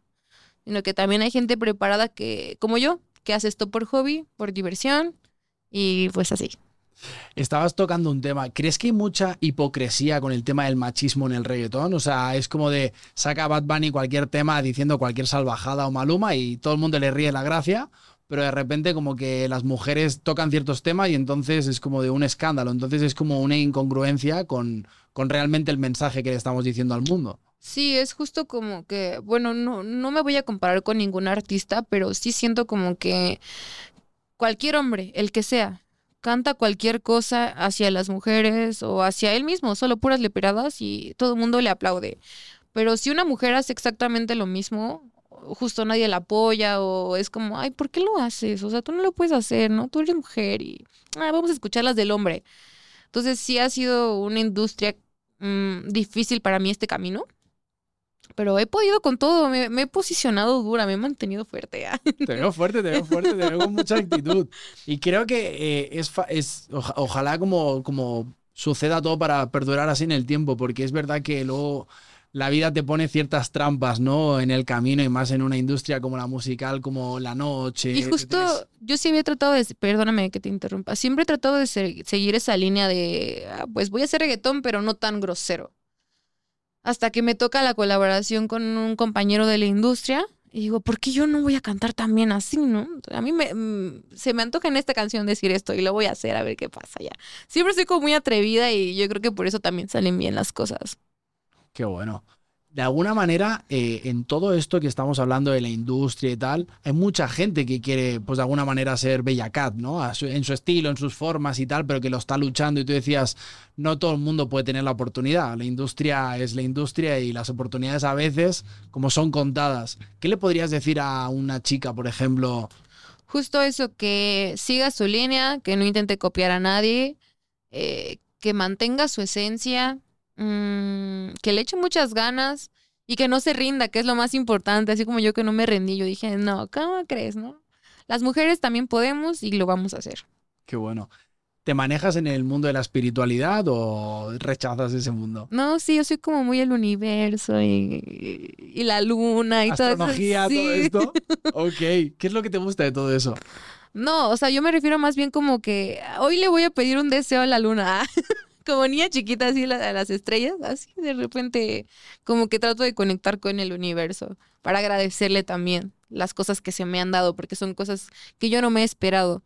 sino que también hay gente preparada que, como yo, que hace esto por hobby, por diversión y pues así. Estabas tocando un tema. ¿Crees que hay mucha hipocresía con el tema del machismo en el reggaetón? O sea, es como de saca Bad Bunny cualquier tema diciendo cualquier salvajada o maluma y todo el mundo le ríe la gracia, pero de repente como que las mujeres tocan ciertos temas y entonces es como de un escándalo. Entonces es como una incongruencia con, con realmente el mensaje que le estamos diciendo al mundo. Sí, es justo como que, bueno, no, no me voy a comparar con ningún artista, pero sí siento como que cualquier hombre, el que sea, canta cualquier cosa hacia las mujeres o hacia él mismo, solo puras leperadas y todo el mundo le aplaude. Pero si una mujer hace exactamente lo mismo, justo nadie la apoya o es como, ay, ¿por qué lo haces? O sea, tú no lo puedes hacer, ¿no? Tú eres mujer y ah, vamos a escuchar las del hombre. Entonces sí ha sido una industria mm, difícil para mí este camino. Pero he podido con todo, me, he posicionado dura, me he mantenido fuerte. Te veo fuerte, te veo fuerte, te veo con mucha actitud. Y creo que eh, es, es ojalá como, como suceda todo para perdurar así en el tiempo, porque es verdad que luego la vida te pone ciertas trampas, ¿no? En el camino y más en una industria como la musical, como la noche. Y justo yo sí había tratado de, perdóname que te interrumpa, siempre he tratado de seguir esa línea de, ah, pues voy a hacer reggaetón, pero no tan grosero hasta que me toca la colaboración con un compañero de la industria. Y digo, ¿por qué yo no voy a cantar también así, no? A mí me, mm, se me antoja en esta canción decir esto y lo voy a hacer a ver qué pasa ya. Siempre soy como muy atrevida y yo creo que por eso también salen bien las cosas. Qué bueno de alguna manera, eh, en todo esto que estamos hablando de la industria y tal, hay mucha gente que quiere, pues de alguna manera, ser Bella Cat, ¿no? en su estilo, en sus formas y tal, pero que lo está luchando. Y tú decías, no todo el mundo puede tener la oportunidad. La industria es la industria y las oportunidades a veces, como son contadas. ¿Qué le podrías decir a una chica, por ejemplo? Justo eso, que siga su línea, que no intente copiar a nadie, eh, que mantenga su esencia, Mm, que le eche muchas ganas y que no se rinda, que es lo más importante, así como yo que no me rendí, yo dije, no, ¿cómo crees, no? Las mujeres también podemos y lo vamos a hacer. Qué bueno. ¿Te manejas en el mundo de la espiritualidad o rechazas ese mundo? No, sí, yo soy como muy el universo y, la luna y todo eso. todo esto. Ok, ¿qué es lo que te gusta de todo eso? No, o sea, yo me refiero más bien como que hoy le voy a pedir un deseo a la luna. como niña chiquita así a las estrellas, así de repente como que trato de conectar con el universo para agradecerle también las cosas que se me han dado, porque son cosas que yo no me he esperado.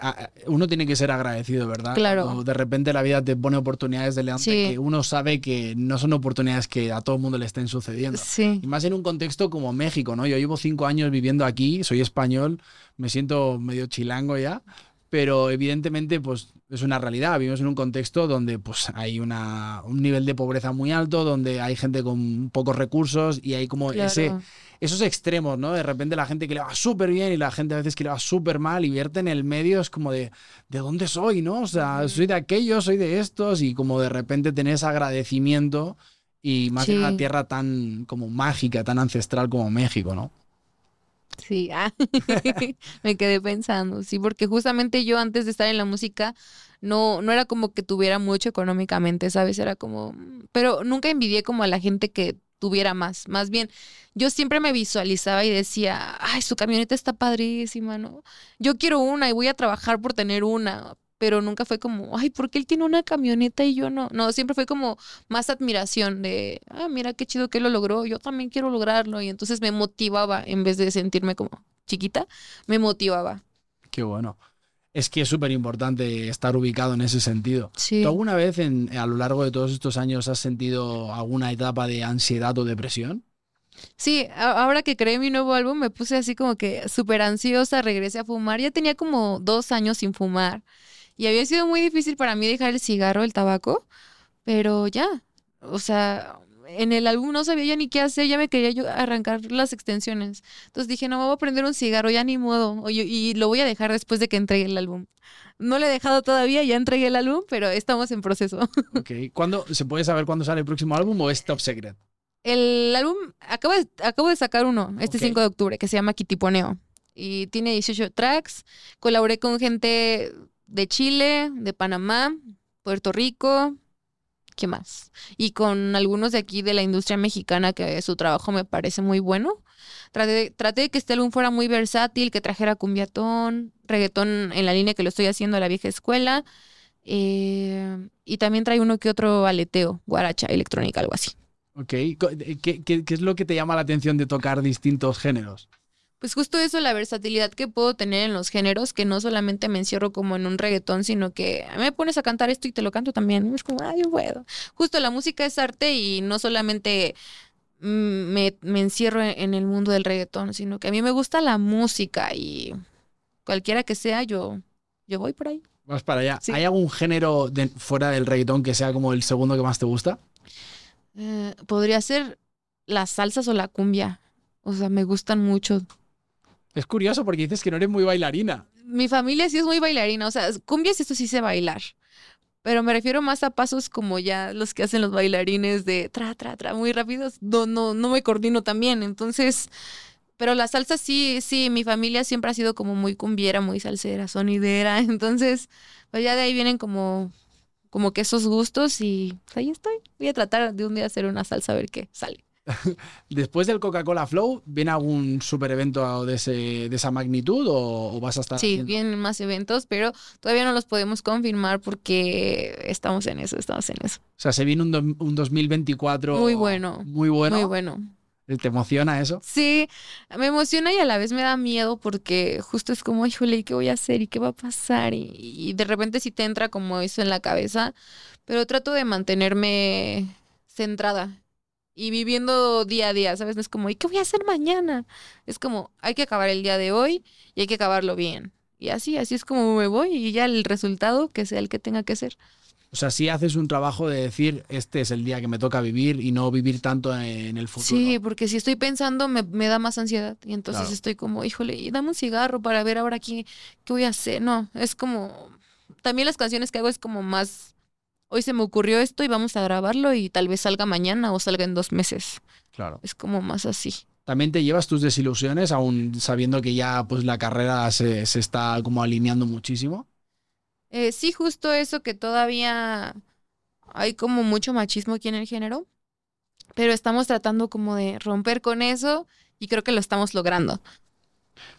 Ah, ah, uno tiene que ser agradecido, ¿verdad? Claro. de repente la vida te pone oportunidades delante que uno sabe que no son oportunidades que a todo el mundo le estén sucediendo. Sí. Y más en un contexto como México, ¿no? Yo llevo cinco años viviendo aquí, soy español, me siento medio chilango ya, pero evidentemente pues es una realidad. Vivimos en un contexto donde pues hay una, un nivel de pobreza muy alto, donde hay gente con pocos recursos y hay como ese, esos extremos, ¿no? De repente la gente que le va súper bien y la gente a veces que le va súper mal y vierte en el medio es como de, ¿de dónde soy, no? O sea, soy de aquellos, soy de estos y como de repente tenés agradecimiento y más en una tierra tan como mágica, tan ancestral como México, ¿no? Sí, ah, me quedé pensando, sí, porque justamente yo antes de estar en la música no, no era como que tuviera mucho económicamente, ¿sabes? Era como, pero nunca envidié como a la gente que tuviera más. Más bien, yo siempre me visualizaba y decía, ay, su camioneta está padrísima, ¿no? Yo quiero una y voy a trabajar por tener una, pero nunca fue como, ay, ¿por qué él tiene una camioneta y yo no? No, siempre fue como más admiración de, ah, mira qué chido que lo logró, yo también quiero lograrlo. Y entonces me motivaba, en vez de sentirme como chiquita, me motivaba. Qué bueno. Es que es súper importante estar ubicado en ese sentido. Sí. ¿Tú alguna vez en, a lo largo de todos estos años has sentido alguna etapa de ansiedad o depresión? Sí, ahora que creé mi nuevo álbum me puse así como que súper ansiosa, regresé a fumar. Ya tenía como dos años sin fumar y había sido muy difícil para mí dejar el cigarro, el tabaco, pero ya, o sea, en el álbum no sabía ya ni qué hacer, ya me quería yo arrancar las extensiones. Entonces dije, no, me voy a prender un cigarro, ya ni modo, y lo voy a dejar después de que entregue el álbum. No lo he dejado todavía, ya entregué el álbum, pero estamos en proceso. Ok, ¿cuándo, ¿se puede saber cuándo sale el próximo álbum o es top secret? El álbum, acabo de, acabo de sacar uno, este 5 de octubre, que se llama Kitiponeo. Y tiene 18 tracks. Colaboré con gente de Chile, de Panamá, Puerto Rico, ¿qué más? Y con algunos de aquí de la industria mexicana que su trabajo me parece muy bueno. Traté, de que este álbum fuera muy versátil, que trajera cumbiatón, reggaetón en la línea que lo estoy haciendo a la vieja escuela. Eh, y también trae uno que otro aleteo, guaracha, electrónica, algo así. Ok, ¿Qué, qué es lo que te llama la atención de tocar distintos géneros? Pues justo eso, la versatilidad que puedo tener en los géneros, que no solamente me encierro como en un reggaetón, sino que me pones a cantar esto y te lo canto también. Es como, ay, yo puedo. Justo la música es arte y no solamente mm, me, me encierro en el mundo del reggaetón, sino que a mí me gusta la música y cualquiera que sea, yo yo voy por ahí. Vas para allá. Sí. ¿Hay algún género de- fuera del reggaetón que sea como el segundo que más te gusta? Eh, podría ser las salsas o la cumbia. O sea, me gustan mucho. Es curioso porque dices que no eres muy bailarina. Mi familia sí es muy bailarina. O sea, cumbias esto sí sé bailar. Pero me refiero más a pasos como ya los que hacen los bailarines de tra, tra, tra, muy rápidos. No, no, no me coordino tan bien. Entonces, pero la salsa sí, sí, mi familia siempre ha sido como muy cumbiera, muy salsera, sonidera. Entonces, pues ya de ahí vienen como, como que esos gustos y pues ahí estoy. Voy a tratar de un día hacer una salsa a ver qué sale. Después del Coca-Cola Flow, ¿viene algún super evento de, ese, de esa magnitud o, o vas a estar Sí, haciendo- vienen más eventos, pero todavía no los podemos confirmar porque estamos en eso, estamos en eso. O sea, se viene un, do- un 2024 Muy bueno. Muy bueno. Muy bueno. ¿Te emociona eso? Sí, me emociona y a la vez me da miedo porque justo es como, híjole, ¿y qué voy a hacer? ¿Y qué va a pasar? Y, y de repente sí te entra como eso en la cabeza, pero trato de mantenerme centrada y viviendo día a día, ¿sabes? No es como, ¿y qué voy a hacer mañana? Es como, hay que acabar el día de hoy y hay que acabarlo bien. Y así, así es como me voy y ya el resultado que sea el que tenga que ser. O sea, sí haces un trabajo de decir, este es el día que me toca vivir y no vivir tanto en el futuro. Sí, porque si estoy pensando me, me da más ansiedad y entonces Claro. estoy como, híjole, y dame un cigarro para ver ahora qué, qué voy a hacer. No, es como, también las canciones que hago es como más, hoy se me ocurrió esto y vamos a grabarlo y tal vez salga mañana o salga en dos meses. Claro. Es como más así. También te llevas tus desilusiones, aún sabiendo que ya pues la carrera se, se está como alineando muchísimo. Eh, sí, justo eso que todavía hay como mucho machismo aquí en el género, pero estamos tratando como de romper con eso y creo que lo estamos logrando.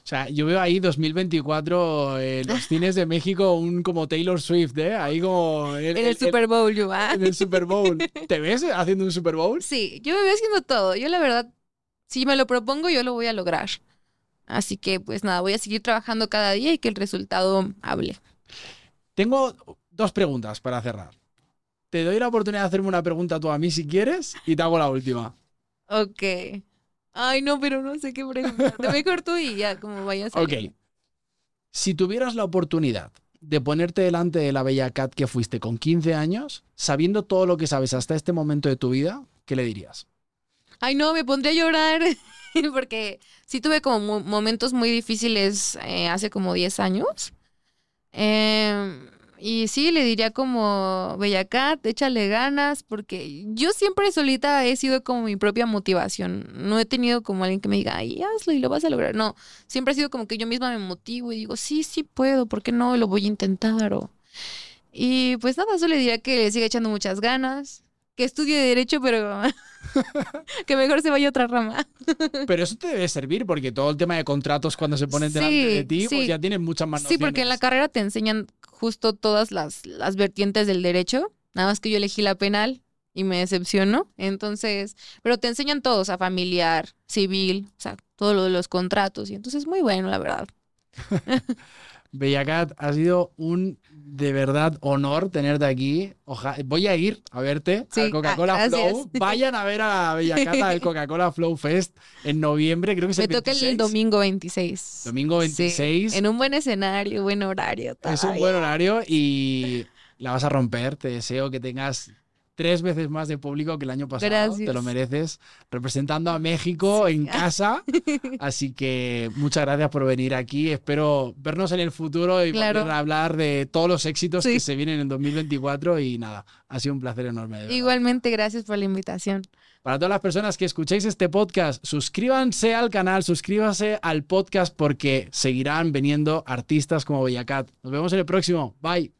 O sea, yo veo ahí 2024 en los cines de México un como Taylor Swift, ¿eh? Ahí como En el Super Bowl, yo, ah. en el Super Bowl. ¿Te ves haciendo un Super Bowl? Sí, yo me veo haciendo todo. Yo la verdad, si me lo propongo, yo lo voy a lograr. Así que pues nada, voy a seguir trabajando cada día y que el resultado hable. Tengo dos preguntas para cerrar. Te doy la oportunidad de hacerme una pregunta tú a mí si quieres y te hago la última. Ok. Ay, no, pero no sé qué preguntarte. Mejor tú y ya, como vayas. Ok. Si tuvieras la oportunidad de ponerte delante de la bella Cat que fuiste con 15 años, sabiendo todo lo que sabes hasta este momento de tu vida, ¿qué le dirías? Ay, no, me pondré a llorar. Porque sí tuve como mo- momentos muy difíciles eh, hace como 10 años. Em, y sí, le diría como, Bellacat, échale ganas, porque yo siempre solita he sido como mi propia motivación. No he tenido como alguien que me diga, ay, hazlo y lo vas a lograr. No, siempre ha sido como que yo misma me motivo y digo, sí, sí puedo, ¿por qué no? Lo voy a intentar. O... Y pues nada, solo le diría que le siga echando muchas ganas, que estudie Derecho, pero que mejor se vaya a otra rama. Pero eso te debe servir porque todo el tema de contratos cuando se ponen delante de ti, pues ya tienes muchas más Sí, porque en la carrera te enseñan justo todas las, las vertientes del derecho, nada más que yo elegí la penal y me decepcionó. Entonces, pero te enseñan todo, o sea, familiar, civil, o sea, todo lo de los contratos. Y entonces, muy bueno, la verdad. Bellacat, ha sido un de verdad honor tenerte aquí. Oja- Voy a ir a verte Sí, al Coca-Cola ah. Flow. Vayan a ver a Bellacat al Coca-Cola Flow Fest en noviembre, creo que es Me el toca el 26. domingo 26. Domingo Sí, 26. en un buen escenario, buen horario. Es un todavía. buen horario y la vas a romper. Te deseo que tengas tres veces más de público que el año pasado. Gracias. Te lo mereces. Representando a México en casa. Así que muchas gracias por venir aquí. Espero vernos en el futuro y Claro. a hablar de todos los éxitos Sí. que se vienen en 2024. Y nada, ha sido un placer enorme. Igualmente, gracias por la invitación. Para todas las personas que escuchéis este podcast, suscríbanse al canal, suscríbanse al podcast porque seguirán viniendo artistas como Bellacat. Nos vemos en el próximo. Bye.